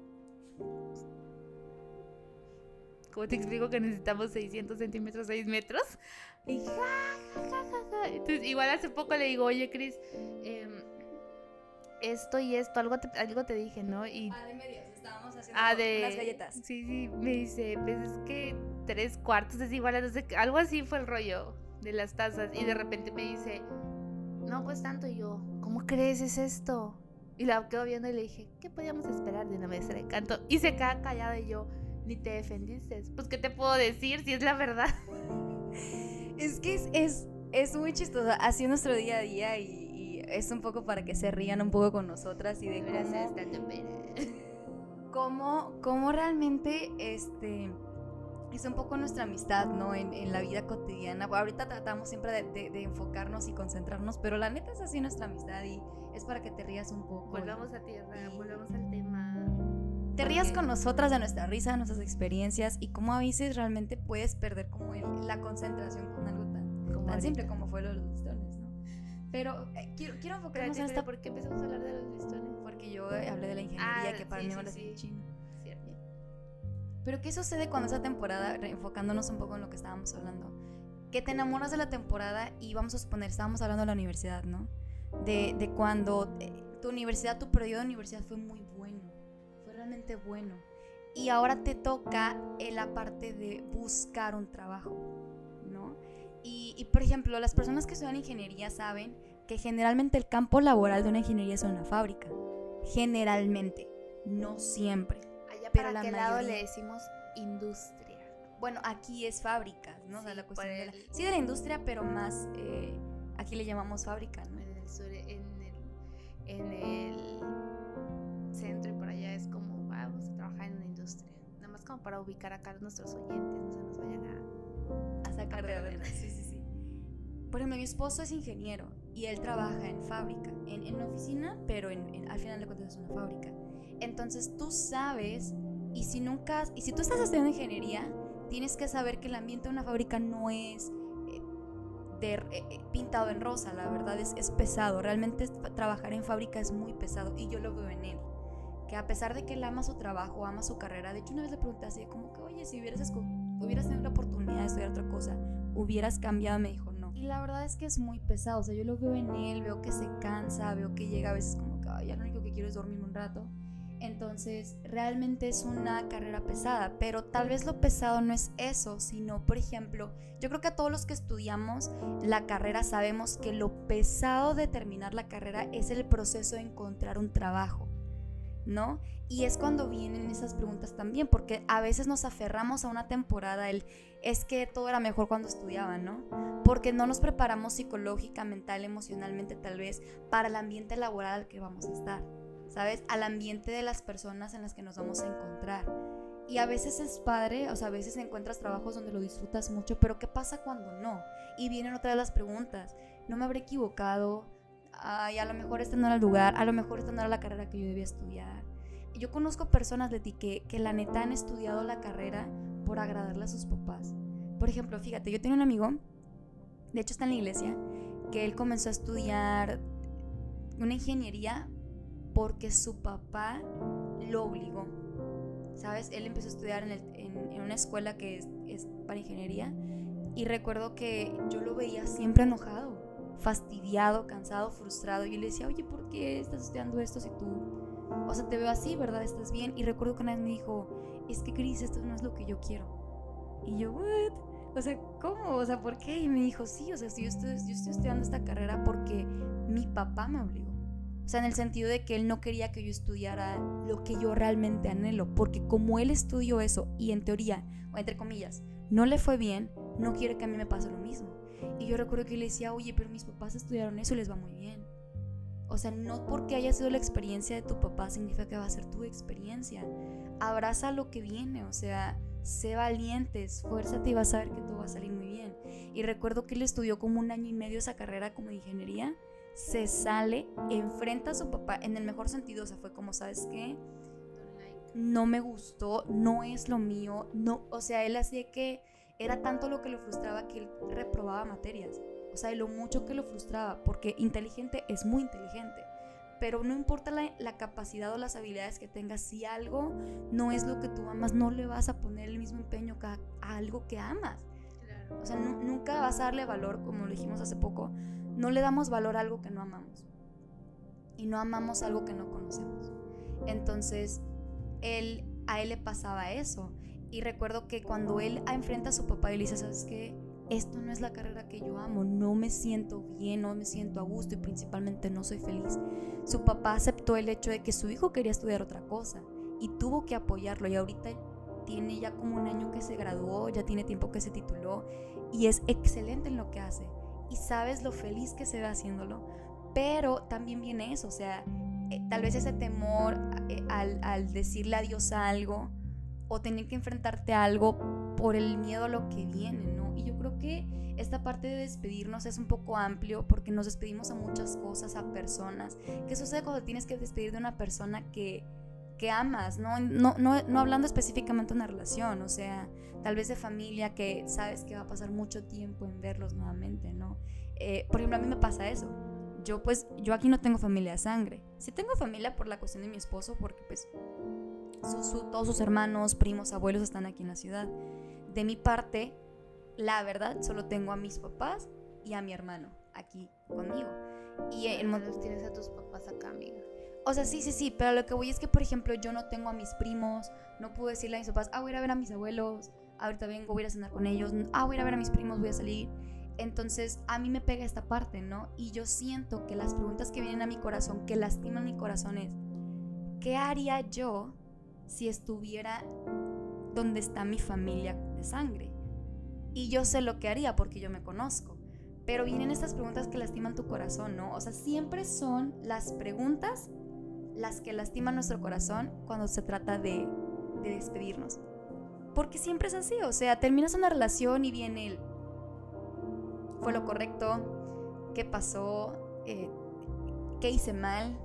¿Cómo te explico que necesitamos 600 centímetros, 6 metros? Y ja, ja, ja. Entonces, igual hace poco le digo, oye, Cris, em, esto y esto, algo te, algo te dije, ¿no? Y Ah, de medios. Estábamos haciendo ah, de unas galletas. Sí, sí, me dice, pues es que tres cuartos es igual a no sé qué", algo así fue el rollo de las tazas. Y de repente me dice, no, pues tanto. Y yo, ¿cómo crees es esto? Y la quedo viendo y le dije, ¿qué podíamos esperar de una maestra de canto? Y se queda callada y yo, ni te defendiste. Pues, ¿qué te puedo decir si es la verdad? Es que es, es, es muy chistoso. Así es nuestro día a día y, y es un poco para que se rían un poco con nosotras y de ser cómo, cómo, cómo realmente este es un poco nuestra amistad, ¿no? En, en la vida cotidiana. Ahorita tratamos siempre de, de- de enfocarnos y concentrarnos, pero la neta es así nuestra amistad y es para que te rías un poco. Volvamos a tierra, Y- volvamos al tema. Te rías con nosotras de nuestra risa, de nuestras experiencias y cómo a veces realmente puedes perder como el- la concentración con algo tan, Como tan simple como fue lo de los listones, ¿no? Pero eh, quiero, quiero enfocarnos en esta ¿por qué empezamos a hablar de los listones? porque yo eh, hablé de la ingeniería Ah, que para sí, mí sí, parece sí. chino. Cierto. Pero ¿qué sucede cuando esa temporada, re- enfocándonos un poco en lo que estábamos hablando, que te enamoras de la temporada y vamos a suponer, estábamos hablando de la universidad, ¿no? De, de cuando eh, tu universidad, tu periodo de universidad fue muy bueno, realmente bueno. Y ahora te toca la parte de buscar un trabajo, ¿no? Y, y, por ejemplo, las personas que estudian ingeniería saben que generalmente el campo laboral de una ingeniería es una fábrica. Generalmente, no siempre. Allá Pero para qué lado mayoría- le decimos industria. Bueno, aquí es fábricas, ¿no? o sea, Sí, la cuestión de la, sí, de la industria, pero más, eh, aquí le llamamos fábrica, ¿no? En el sur, en el, en el Para ubicar acá a nuestros oyentes, no se nos vayan a. A sacar A de onda. Sí, sí, sí. Por ejemplo, mi esposo es ingeniero y él trabaja en fábrica, en, en una oficina, pero en, en- al final de cuentas es una fábrica. Entonces tú sabes, y si nunca, y si tú estás estudiando ingeniería, tienes que saber que el ambiente de una fábrica no es eh, de, eh, eh, pintado en rosa, la verdad es, es pesado. Realmente trabajar en fábrica es muy pesado y yo lo veo en él. Que a pesar de que él ama su trabajo, ama su carrera, de hecho una vez le pregunté así, como que, oye, si hubieras, hubieras tenido la oportunidad de estudiar otra cosa, hubieras cambiado, me dijo, no. Y la verdad es que es muy pesado, o sea, yo lo veo en él, veo que se cansa, veo que llega a veces como que, "Ay, ya lo único que quiero es dormirme un rato. Entonces, realmente es una carrera pesada, pero tal vez lo pesado no es eso, sino, por ejemplo, yo creo que a todos los que estudiamos la carrera sabemos que lo pesado de terminar la carrera es el proceso de encontrar un trabajo, ¿no? Y es cuando vienen esas preguntas también, porque a veces nos aferramos a una temporada, el es que todo era mejor cuando estudiaban, ¿no? Porque no nos preparamos psicológica, mental, emocionalmente tal vez para el ambiente laboral al que vamos a estar, ¿sabes? Al ambiente de las personas en las que nos vamos a encontrar. Y a veces es padre, o sea, a veces encuentras trabajos donde lo disfrutas mucho, pero ¿qué pasa cuando no? Y vienen otra de las preguntas. ¿No me habré equivocado? Ay, a lo mejor este no era el lugar, a lo mejor esta no era la carrera que yo debía estudiar. Yo conozco personas de ti que, que la neta han estudiado la carrera por agradarle a sus papás. Por ejemplo, fíjate, yo tengo un amigo, de hecho está en la iglesia, que él comenzó a estudiar una ingeniería porque su papá lo obligó. ¿Sabes? Él empezó a estudiar en, una escuela que es, para ingeniería y recuerdo que yo lo veía siempre enojado, fastidiado, cansado, frustrado. Y yo le decía, oye, ¿por qué estás estudiando esto si tú... O sea, te veo así, ¿verdad? ¿Estás bien? Y recuerdo que una vez me dijo, es que Cris, esto no es lo que yo quiero. Y yo, ¿what? O sea, ¿cómo? O sea, ¿por qué? Y me dijo, sí, o sea, yo estoy, yo estoy estudiando esta carrera porque mi papá me obligó. O sea, en el sentido de que él no quería que yo estudiara lo que yo realmente anhelo, porque como él estudió eso y en teoría, o entre comillas, no le fue bien, no quiere que a mí me pase lo mismo. Y yo recuerdo que le decía, oye, pero mis papás estudiaron eso y les va muy bien. O sea, no porque haya sido la experiencia de tu papá significa que va a ser tu experiencia. Abraza lo que viene, o sea, sé valiente, esfuérzate y vas a ver que todo va a salir muy bien. Y recuerdo que él estudió como un año y medio esa carrera como ingeniería, se sale, enfrenta a su papá en el mejor sentido, o sea, fue como, ¿sabes qué? No me gustó, no es lo mío, no, o sea, él hacía que era tanto lo que lo frustraba que él reprobaba materias. O sea, lo mucho que lo frustraba, porque inteligente es muy inteligente pero no importa la, capacidad o las habilidades que tengas, si algo no es lo que tú amas, no le vas a poner el mismo empeño a, a algo que amas. O sea, nunca vas a darle valor, como lo dijimos hace poco, no le damos valor a algo que no amamos. Y no amamos algo que no conocemos. Entonces, él, a él le pasaba eso. Y recuerdo que cuando él enfrenta a su papá y le dice, ¿sabes qué? esto no es la carrera que yo amo, no me siento bien, no me siento a gusto y principalmente no soy feliz. Su papá aceptó el hecho de que su hijo quería estudiar otra cosa y tuvo que apoyarlo y ahorita tiene ya como un año que se graduó, ya tiene tiempo que se tituló y es excelente en lo que hace y sabes lo feliz que se ve haciéndolo, pero también viene eso, o sea, eh, tal vez ese temor eh, al, al decirle adiós a algo o tener que enfrentarte a algo por el miedo a lo que viene, ¿no? Y yo creo que esta parte de despedirnos es un poco amplio porque nos despedimos a muchas cosas, a personas. ¿Qué sucede cuando tienes que despedir de una persona que, que amas? ¿no? No, no, no hablando específicamente de una relación, o sea, tal vez de familia que sabes que va a pasar mucho tiempo en verlos nuevamente, ¿no? Eh, por ejemplo, a mí me pasa eso. Yo pues, yo aquí no tengo familia de sangre. Sí tengo familia por la cuestión de mi esposo, porque pues todos sus hermanos, primos, abuelos están aquí en la ciudad. De mi parte, la verdad, solo tengo a mis papás y a mi hermano aquí conmigo. Y el los tienes a tus papás acá, amiga. O sea, sí, sí, sí, pero lo que voy es que, por ejemplo, yo no tengo a mis primos, no puedo decirle a mis papás, ah, voy a ir a ver a mis abuelos, ahorita vengo, voy a ir a cenar con ellos, ah, voy a ir a ver a mis primos, voy a salir. Entonces, a mí me pega esta parte, ¿no? Y yo siento que las preguntas que vienen a mi corazón, que lastiman mi corazón es, ¿qué haría yo si estuviera donde está mi familia de sangre? Y yo sé lo que haría porque yo me conozco. Pero vienen estas preguntas que lastiman tu corazón, ¿no? O sea, siempre son las preguntas las que lastiman nuestro corazón cuando se trata de, despedirnos. Porque siempre es así, o sea, terminas una relación y viene el... ¿Fue lo correcto? ¿Qué pasó? Eh, ¿Qué hice mal?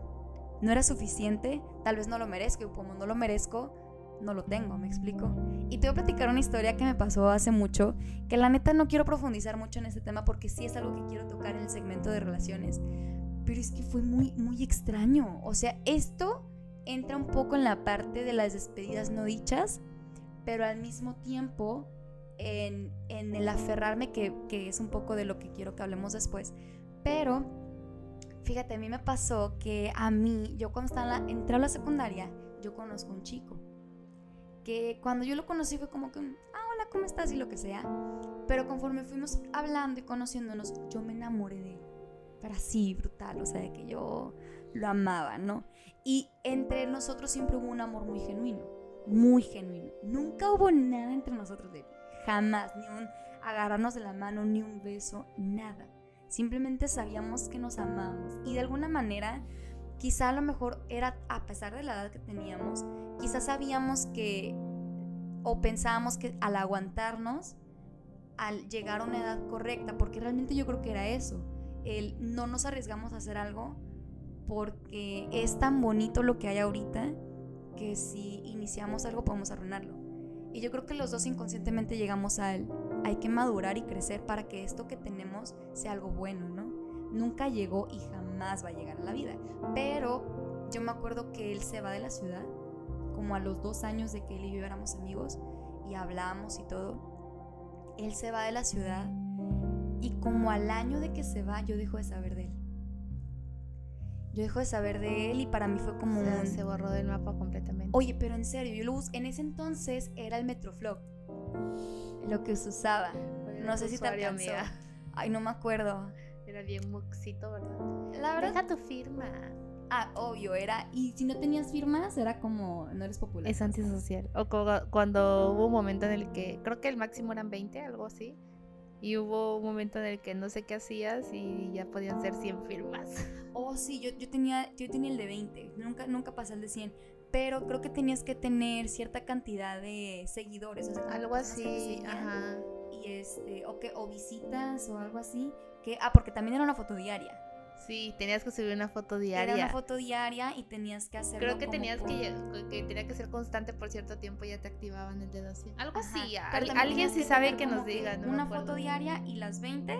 ¿No era suficiente? Tal vez no lo merezco y como no lo merezco, no lo tengo, ¿me explico? Y te voy a platicar una historia que me pasó hace mucho, que la neta no quiero profundizar mucho en este tema porque sí es algo que quiero tocar en el segmento de relaciones, pero es que fue muy, muy extraño. O sea, esto entra un poco en la parte de las despedidas no dichas, pero al mismo tiempo en, el aferrarme, que, que es un poco de lo que quiero que hablemos después, pero fíjate, a mí me pasó que a mí, yo cuando estaba entré a la secundaria, yo conozco un chico que cuando yo lo conocí fue como que, ah, hola, ¿cómo estás? y lo que sea. Pero conforme fuimos hablando y conociéndonos, yo me enamoré de él. Pero así, brutal, o sea, de que yo lo amaba, ¿no? Y entre nosotros siempre hubo un amor muy genuino, muy genuino. Nunca hubo nada entre nosotros de él, jamás, ni un agarrarnos de la mano, ni un beso, nada. Simplemente sabíamos que nos amábamos y de alguna manera quizá a lo mejor era, a pesar de la edad que teníamos, quizás sabíamos que o pensábamos que al aguantarnos, al llegar a una edad correcta, porque realmente yo creo que era eso, el no nos arriesgamos a hacer algo porque es tan bonito lo que hay ahorita que si iniciamos algo podemos arruinarlo. Y yo creo que los dos inconscientemente llegamos a él. Hay que madurar y crecer para que esto que tenemos sea algo bueno, ¿no? Nunca llegó y jamás va a llegar a la vida. Pero yo me acuerdo que él se va de la ciudad, como a los dos años de que él y yo éramos amigos y hablábamos y todo. Él se va de la ciudad y como al año de que se va, yo dejo de saber de él. Yo dejo de saber de él y para mí fue como un... Se borró del mapa completamente. Oye, pero en serio, yo lo busqué. En ese entonces era el Metroflog. Lo que se usaba. No sé si te alcanzó. Ay, no me acuerdo. Era bien muxito, ¿verdad? La verdad. Deja tu firma. Ah, obvio, era. Y si no tenías firmas, era como. No eres popular. Es antisocial. O cuando hubo un momento en el que. Creo que el máximo eran 20, algo así. Y hubo un momento en el que no sé qué hacías y ya podían ser 100 firmas. Oh, sí, yo, yo, tenía, yo tenía el de 20, nunca, nunca pasé el de 100. Pero creo que tenías que tener cierta cantidad de seguidores. O sea, algo así, ajá. Y este, o, que, o visitas o algo así. Que, ah, porque también era una foto diaria. Sí, tenías que subir una foto diaria. Era una foto diaria y tenías que hacerlo. Creo que tenías que, que tenía que ser constante por cierto tiempo y ya te activaban el dedo así. Algo así. alguien sí sabe que, nos diga. una foto diaria y las 20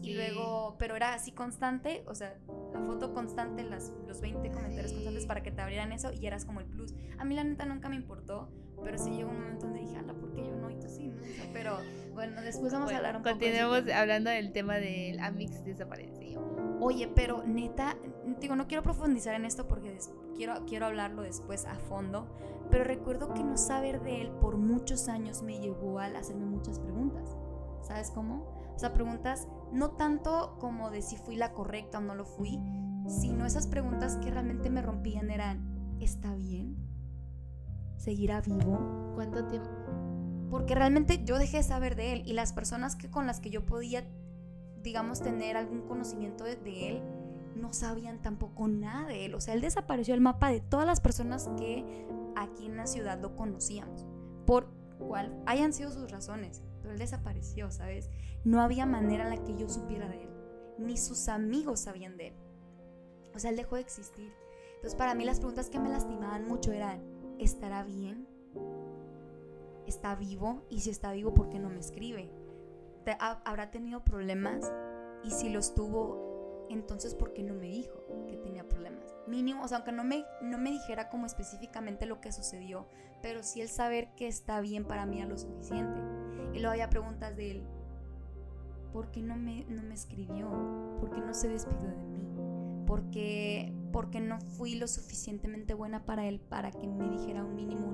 y luego, pero era así constante, o sea, la foto constante, las, los 20 comentarios constantes para que te abrieran eso y eras como el plus. A mí la neta nunca me importó, pero sí llegó un momento donde dije, ala, ¿por qué yo no? Y tú sí, ¿no? pero bueno, después vamos a hablar un poco. Continuemos hablando del tema del Amix desaparecido. Oye, pero neta, digo, no quiero profundizar en esto porque quiero, quiero hablarlo después a fondo, pero recuerdo que no saber de él por muchos años me llevó a hacerme muchas preguntas. ¿Sabes cómo? O sea, preguntas no tanto como de si fui la correcta o no lo fui, sino esas preguntas que realmente me rompían eran, ¿está bien? ¿Seguirá vivo? ¿Cuánto tiempo? Porque realmente yo dejé de saber de él y las personas que con las que yo podía digamos, tener algún conocimiento de, él, no sabían tampoco nada de él. O sea, él desapareció del mapa de todas las personas que aquí en la ciudad lo conocíamos. Por cual hayan sido sus razones, pero él desapareció, ¿sabes? No había manera en la que yo supiera de él. Ni sus amigos sabían de él. O sea, él dejó de existir. Entonces, para mí las preguntas que me lastimaban mucho eran, ¿estará bien? ¿Está vivo? Y si está vivo, ¿por qué no me escribe? habrá tenido problemas y si los tuvo, entonces ¿por qué no me dijo que tenía problemas? Mínimo, o sea, aunque no me, no me dijera como específicamente lo que sucedió, pero sí el saber que está bien para mí a lo suficiente. Y luego había preguntas de él, ¿por qué no me, no me escribió? ¿Por qué no se despidió de mí? ¿Por qué, porque no fui lo suficientemente buena para él para que me dijera un mínimo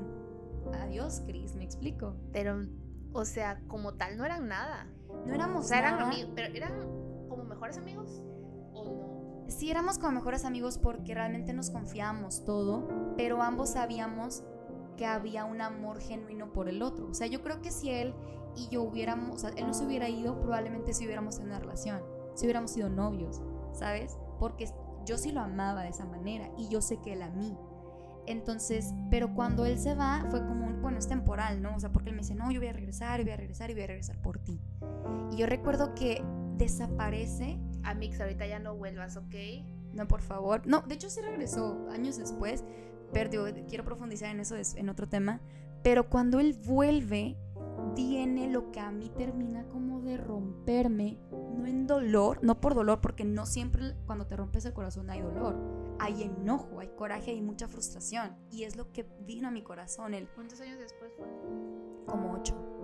adiós, Chris? ¿Me explico? Pero, o sea, como tal no eran nada. No éramos o sea, eran amigos, pero eran como mejores amigos o no. Sí, éramos como mejores amigos porque realmente nos confiábamos todo, pero ambos sabíamos que había un amor genuino por el otro. O sea, yo creo que si él y yo hubiéramos, o sea, él no se hubiera ido, probablemente si hubiéramos tenido una relación, si hubiéramos sido novios, ¿sabes? Porque yo sí lo amaba de esa manera y yo sé que él a mí. Entonces, pero cuando él se va, fue como un, bueno, es temporal, ¿no? O sea, porque él me dice, no, yo voy a regresar, y voy a regresar, y voy a regresar por ti. Y yo recuerdo que desaparece. Amix, ahorita ya no vuelvas, ¿ok? No, por favor. No, de hecho sí regresó años después, pero quiero profundizar en eso en otro tema. Pero cuando él vuelve, tiene lo que a mí termina como de romperme, no en dolor, no por dolor, porque no siempre cuando te rompes el corazón hay dolor, hay enojo, hay coraje, hay mucha frustración. Y es lo que vino a mi corazón. El, ¿Cuántos años después fue? Como ocho.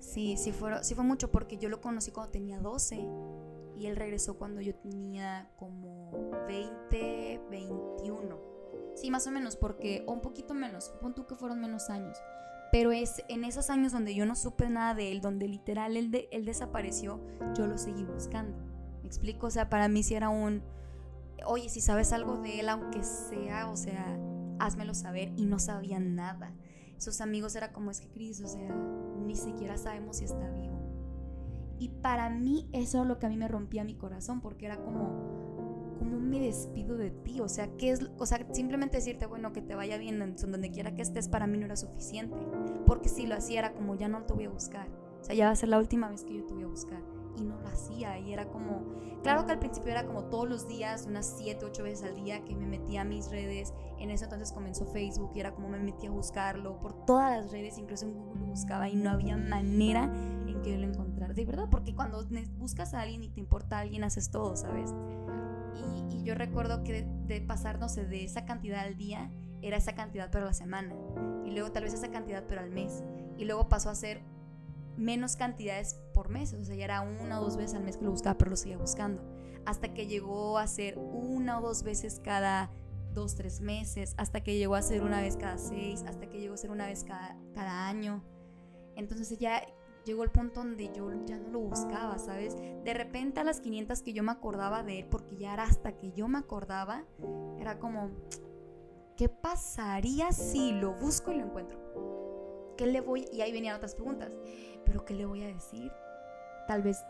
Sí, sí fue, sí fue mucho porque yo lo conocí cuando tenía 12 y él regresó cuando yo tenía como 20, 21. Sí, más o menos, porque, o un poquito menos, pon tú que fueron menos años. Pero es en esos años donde yo no supe nada de él, donde literal él, de, él desapareció, yo lo seguí buscando. ¿Me explico? O sea, para mí si era un, oye, si sabes algo de él, aunque sea, o sea, házmelo saber. Y no sabían nada. Sus amigos era como, es que Cris, o sea, ni siquiera sabemos si está vivo. Y para mí eso es lo que a mí me rompía mi corazón, porque era como, ¿cómo me despido de ti? O sea, ¿qué es? O sea, simplemente decirte, bueno, que te vaya bien en donde quiera que estés, para mí no era suficiente. Porque si lo hacía era como, ya no te voy a buscar. O sea, ya va a ser la última vez que yo te voy a buscar. Y no lo hacía. Y era como, claro que al principio era como todos los días, unas 7, 8 veces al día que me metía a mis redes. En ese entonces comenzó Facebook y era como me metía a buscarlo por todas las redes, incluso en Google lo buscaba y no había manera en que yo lo encontrara. De verdad, porque cuando buscas a alguien y te importa a alguien, haces todo, ¿sabes? Y, yo recuerdo que de, de pasar, no sé, de esa cantidad al día, era esa cantidad pero a la semana. Y luego tal vez esa cantidad pero al mes. Y luego pasó a ser menos cantidades por mes. O sea, ya era una o dos veces al mes que lo buscaba, pero lo seguía buscando. Hasta que llegó a ser una o dos veces cada dos, tres meses. Hasta que llegó a ser una vez cada seis. Hasta que llegó a ser una vez cada, cada año. Entonces ya llegó el punto donde yo ya no lo buscaba, ¿sabes? De repente a las 500 que yo me acordaba de él, porque ya era hasta que yo me acordaba, era como, ¿qué pasaría si lo busco y lo encuentro? ¿Qué le voy? Y ahí venían otras preguntas, ¿pero qué le voy a decir? Tal vez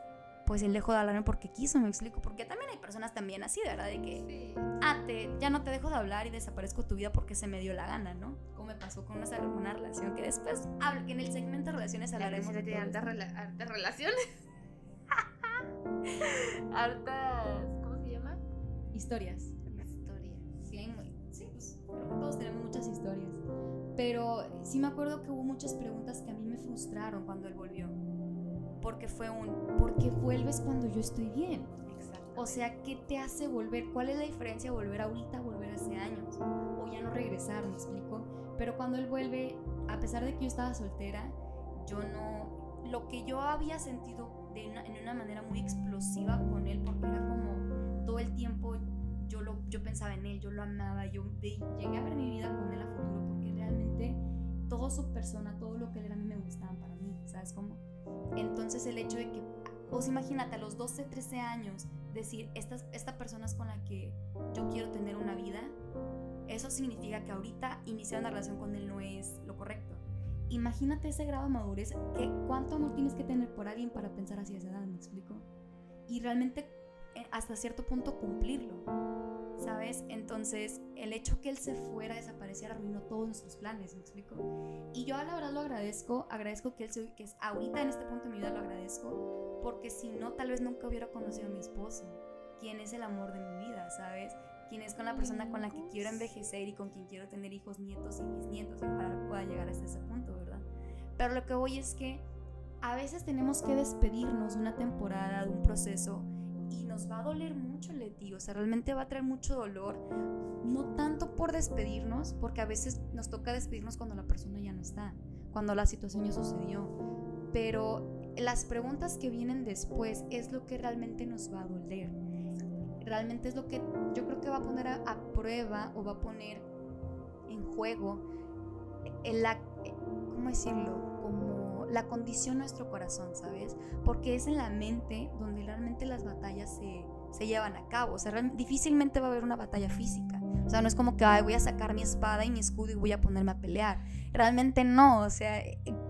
pues él dejó de hablarme porque quiso, me explico. Porque también hay personas también así, ¿verdad? De que, ah, te, ya no te dejo de hablar y desaparezco tu vida porque se me dio la gana, ¿no? Como me pasó con una, una relación que después, en el segmento de relaciones hablaremos de, de hartas relaciones. hartas, ¿cómo se llama? Historias. Historias. Sí, sí, pues creo que todos tenemos muchas historias. Pero sí me acuerdo que hubo muchas preguntas que a mí me frustraron cuando él volvió porque fue un, ¿por qué vuelves cuando yo estoy bien? O sea, ¿qué te hace volver? ¿Cuál es la diferencia volver ahorita, volver hace años? O ya no regresar, me explico. Pero cuando él vuelve, a pesar de que yo estaba soltera, yo no, lo que yo había sentido de en una manera muy explosiva con él, porque era como todo el tiempo yo, lo, yo pensaba en él, yo lo amaba, yo llegué a ver mi vida con él a futuro, realmente toda su persona, todo lo que él era a mí me gustaba para mí, ¿sabes cómo? Entonces el hecho de que, vos imagínate a los 12, 13 años, decir, esta, esta persona es con la que yo quiero tener una vida, eso significa que ahorita iniciar una relación con él no es lo correcto. Imagínate ese grado de madurez, que cuánto amor tienes que tener por alguien para pensar así a esa edad, ¿me explico? Y realmente eh, hasta cierto punto cumplirlo. ¿Sabes? Entonces, el hecho que él se fuera, desapareciera, arruinó todos nuestros planes, ¿me explico? Y yo la verdad lo agradezco, agradezco que él se, que es ahorita en este punto de mi vida lo agradezco, porque si no, tal vez nunca hubiera conocido a mi esposo, quien es el amor de mi vida, ¿sabes? Quien es con la persona con la que quiero envejecer y con quien quiero tener hijos, nietos y bisnietos, ojalá pueda llegar hasta ese punto, ¿verdad? Pero lo que voy es que a veces tenemos que despedirnos de una temporada, de un proceso, y nos va a doler mucho, Leti, o sea, realmente va a traer mucho dolor, no tanto por despedirnos, porque a veces nos toca despedirnos cuando la persona ya no está, cuando la situación ya sucedió, pero las preguntas que vienen después es lo que realmente nos va a doler. Realmente es lo que yo creo que va a poner a, prueba o va a poner en juego el, ¿cómo decirlo? La condición nuestro corazón, ¿sabes? Porque es en la mente donde realmente las batallas se, se llevan a cabo. O sea, difícilmente va a haber una batalla física. O sea, no es como que voy a sacar mi espada y mi escudo y voy a ponerme a pelear. Realmente no. O sea,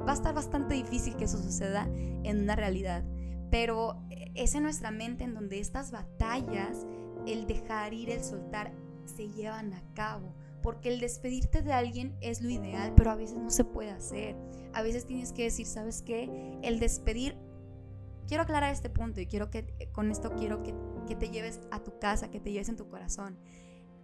va a estar bastante difícil que eso suceda en una realidad. Pero es en nuestra mente en donde estas batallas, el dejar ir, el soltar, se llevan a cabo porque el despedirte de alguien es lo ideal, pero a veces no se puede hacer. A veces tienes que decir, ¿sabes qué? El despedir, quiero aclarar este punto y quiero que con esto quiero que, te lleves a tu casa, que te lleves en tu corazón.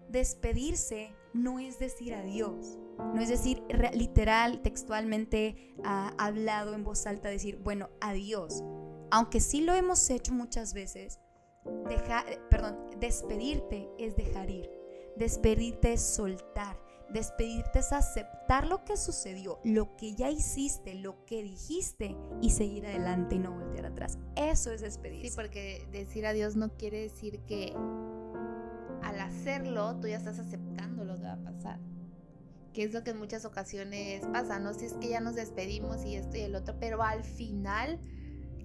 Despedirse no es decir adiós, no es decir literal, textualmente ah, hablado en voz alta, decir, bueno, adiós. Aunque sí lo hemos hecho muchas veces, dejar, perdón, despedirte es dejar ir Despedirte es soltar. Despedirte es aceptar lo que sucedió, lo que ya hiciste, lo que dijiste y seguir adelante y no voltear atrás. Eso es despedirse. Sí, porque decir adiós no quiere decir que al hacerlo tú ya estás aceptando lo que va a pasar. Que es lo que en muchas ocasiones pasa, ¿no? Si es que ya nos despedimos y esto y el otro, pero al final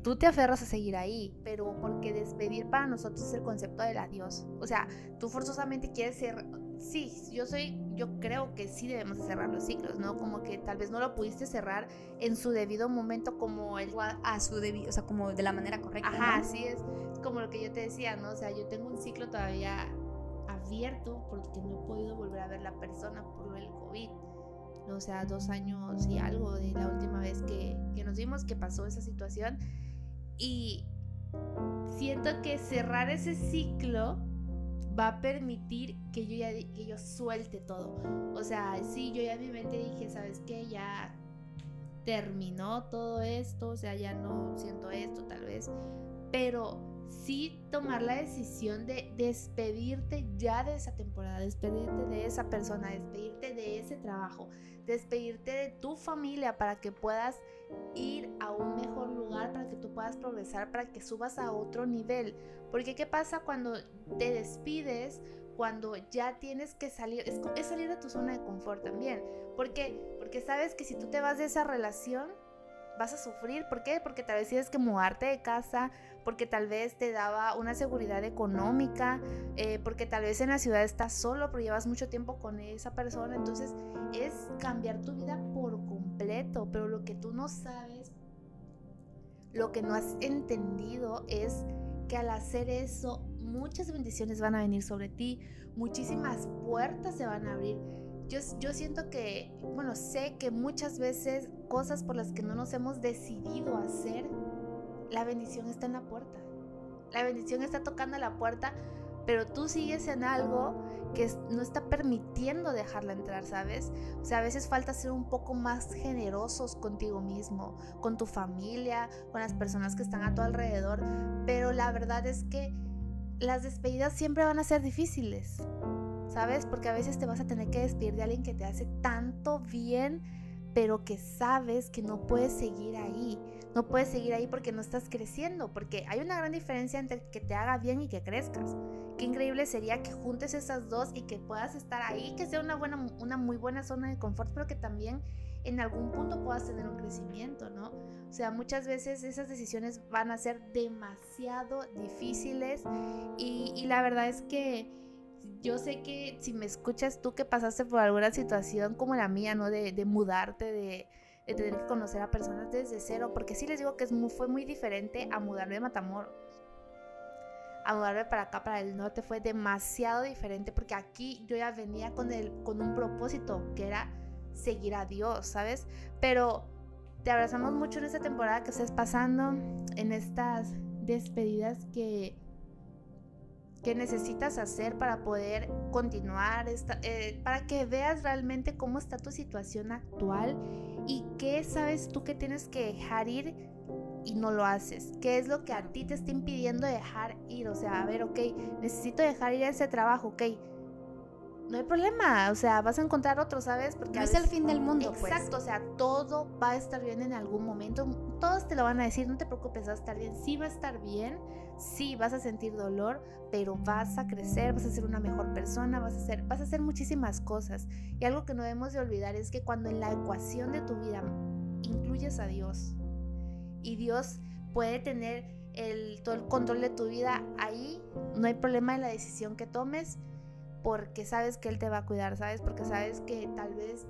tú te aferras a seguir ahí, pero porque despedir para nosotros es el concepto del adiós. O sea, tú forzosamente quieres ser, sí, yo soy, yo creo que sí debemos cerrar los ciclos, ¿no? Como que tal vez no lo pudiste cerrar en su debido momento como el... A, su debido, o sea, como de la manera correcta. Ajá, así es. Como lo que yo te decía, ¿no? O sea, yo tengo un ciclo todavía abierto porque no he podido volver a ver la persona por el COVID. ¿no? O sea, dos años y algo de la última vez que, que nos vimos que pasó esa situación. Y siento que cerrar ese ciclo va a permitir que yo ya que yo suelte todo. O sea, sí, yo ya en mi mente dije, ¿sabes qué? Ya terminó todo esto, o sea, ya no siento esto tal vez, pero sí tomar la decisión de despedirte ya de esa temporada, despedirte de esa persona, despedirte de ese trabajo, despedirte de tu familia para que puedas ir a un mejor lugar, para que tú puedas progresar, para que subas a otro nivel. Porque ¿qué pasa cuando te despides? Cuando ya tienes que salir, es, salir de tu zona de confort también. ¿Por qué? Porque sabes que si tú te vas de esa relación, vas a sufrir. ¿Por qué? Porque tal vez tienes que mudarte de casa, porque tal vez te daba una seguridad económica, eh, porque tal vez en la ciudad estás solo, pero llevas mucho tiempo con esa persona. Entonces es cambiar tu vida por completo, pero lo que tú no sabes, lo que no has entendido es que al hacer eso, muchas bendiciones van a venir sobre ti, muchísimas puertas se van a abrir yo, yo siento que, bueno, sé que muchas veces cosas por las que no nos hemos decidido hacer, la bendición está en la puerta. La bendición está tocando la puerta, pero tú sigues en algo que no está permitiendo dejarla entrar, ¿sabes? O sea, a veces falta ser un poco más generosos contigo mismo, con tu familia, con las personas que están a tu alrededor, pero la verdad es que las despedidas siempre van a ser difíciles. ¿sabes? Porque a veces te vas a tener que despedir de alguien que te hace tanto bien, pero que sabes que no puedes seguir ahí. No puedes seguir ahí porque no estás creciendo, porque hay una gran diferencia entre que te haga bien y que crezcas. Qué increíble sería que juntes esas dos y que puedas estar ahí, que sea una, buena, una muy buena zona de confort, pero que también en algún punto puedas tener un crecimiento, ¿no? O sea, muchas veces esas decisiones van a ser demasiado difíciles y, y la verdad es que yo sé que si me escuchas tú que pasaste por alguna situación como la mía, ¿no? De, mudarte, de, tener que conocer a personas desde cero, porque sí les digo que es fue muy diferente a mudarme de Matamoros. A mudarme para acá, para el norte, fue demasiado diferente, porque aquí yo ya venía con, el, con un propósito, que era seguir a Dios, ¿sabes? Pero te abrazamos mucho en esta temporada que estés pasando, en estas despedidas que qué necesitas hacer para poder continuar, esta, eh, para que veas realmente cómo está tu situación actual y qué sabes tú que tienes que dejar ir y no lo haces. ¿Qué es lo que a ti te está impidiendo dejar ir? O sea, a ver, ok, necesito dejar ir ese trabajo, ok. No hay problema, o sea, vas a encontrar otro, ¿sabes? Porque no es el fin del mundo, pues. Exacto, o sea, todo va a estar bien en algún momento. Todos te lo van a decir, no te preocupes, va a estar bien. Sí va a estar bien, sí vas a sentir dolor, pero vas a crecer, vas a ser una mejor persona, vas a hacer, vas a hacer muchísimas cosas. Y algo que no debemos de olvidar es que cuando en la ecuación de tu vida incluyes a Dios y Dios puede tener todo el control de tu vida ahí, no hay problema en la decisión que tomes porque sabes que Él te va a cuidar, ¿sabes? Porque sabes que tal vez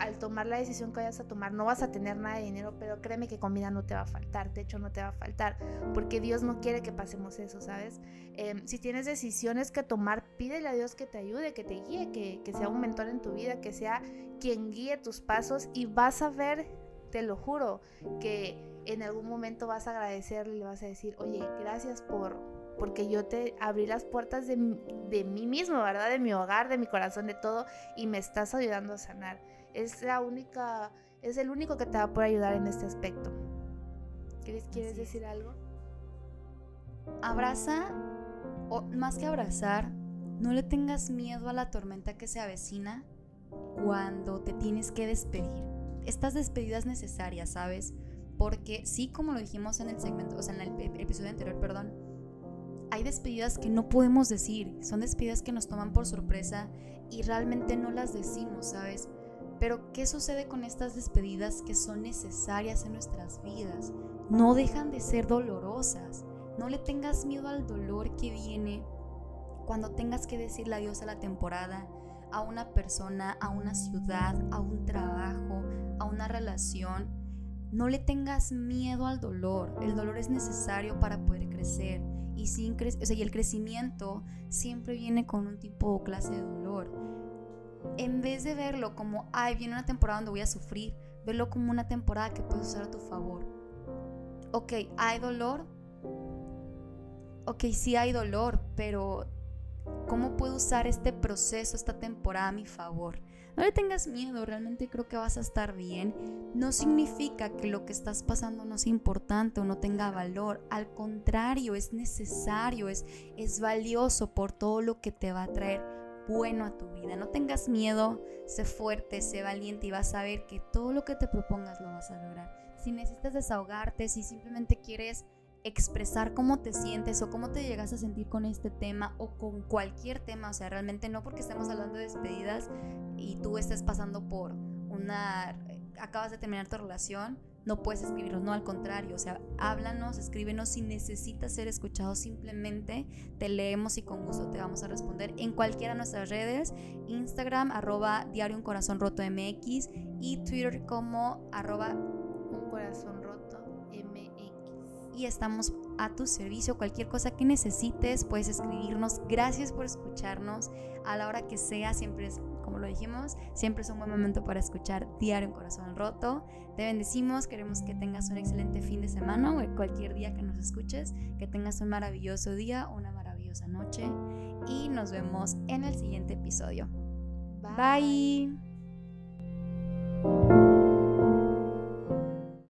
al tomar la decisión que vayas a tomar no vas a tener nada de dinero, pero créeme que comida no te va a faltar, de hecho no te va a faltar, porque Dios no quiere que pasemos eso, ¿sabes? Em, si tienes decisiones que tomar, pídele a Dios que te ayude, que te guíe, que, sea un mentor en tu vida, que sea quien guíe tus pasos y vas a ver, te lo juro, que en algún momento vas a agradecerle le vas a decir, oye, gracias por, porque yo te abrí las puertas de, de, mí mismo, ¿verdad? De mi hogar, de mi corazón, de todo, y me estás ayudando a sanar es la única, es el único que te va a poder ayudar en este aspecto. ¿Quieres, quieres decir algo? Abraza, o más que abrazar, no le tengas miedo a la tormenta que se avecina cuando te tienes que despedir. Estas despedidas necesarias, ¿sabes? Porque sí, como lo dijimos en el segmento, o sea, en el episodio anterior, perdón, hay despedidas que no podemos decir, son despedidas que nos toman por sorpresa y realmente no las decimos, ¿sabes? Pero ¿qué sucede con estas despedidas que son necesarias en nuestras vidas? No dejan de ser dolorosas. No le tengas miedo al dolor que viene cuando tengas que decirle adiós a la temporada, a una persona, a una ciudad, a un trabajo, a una relación, no le tengas miedo al dolor. El dolor es necesario para poder crecer. Y, sin cre o sea, y el crecimiento siempre viene con un tipo o clase de dolor. En vez de verlo como, ay, viene una temporada donde voy a sufrir, verlo como una temporada que puedes usar a tu favor. Ok, hay dolor. Ok, sí hay dolor, pero ¿cómo puedo usar este proceso, esta temporada a mi favor? No le tengas miedo, realmente creo que vas a estar bien. No significa que lo que estás pasando no sea importante o no tenga valor. Al contrario, es necesario, es, es valioso por todo lo que te va a traer bueno a tu vida. No tengas miedo, sé fuerte, sé valiente y vas a ver que todo lo que te propongas lo vas a lograr. Si necesitas desahogarte, si simplemente quieres expresar cómo te sientes o cómo te llegas a sentir con este tema o con cualquier tema, o sea, realmente no porque estemos hablando de despedidas y tú estés pasando por una, acabas de terminar tu relación, no puedes escribirnos, no al contrario, o sea, háblanos, escríbenos si necesitas ser escuchado, simplemente te leemos y con gusto te vamos a responder en cualquiera de nuestras redes, Instagram arroba diario un corazón roto MX y Twitter como arroba un corazón roto y estamos a tu servicio. Cualquier cosa que necesites, puedes escribirnos. Gracias por escucharnos a la hora que sea. Siempre es, como lo dijimos, siempre es un buen momento para escuchar Diario en Corazón Roto. Te bendecimos. Queremos que tengas un excelente fin de semana o cualquier día que nos escuches. Que tengas un maravilloso día, una maravillosa noche. Y nos vemos en el siguiente episodio. Bye.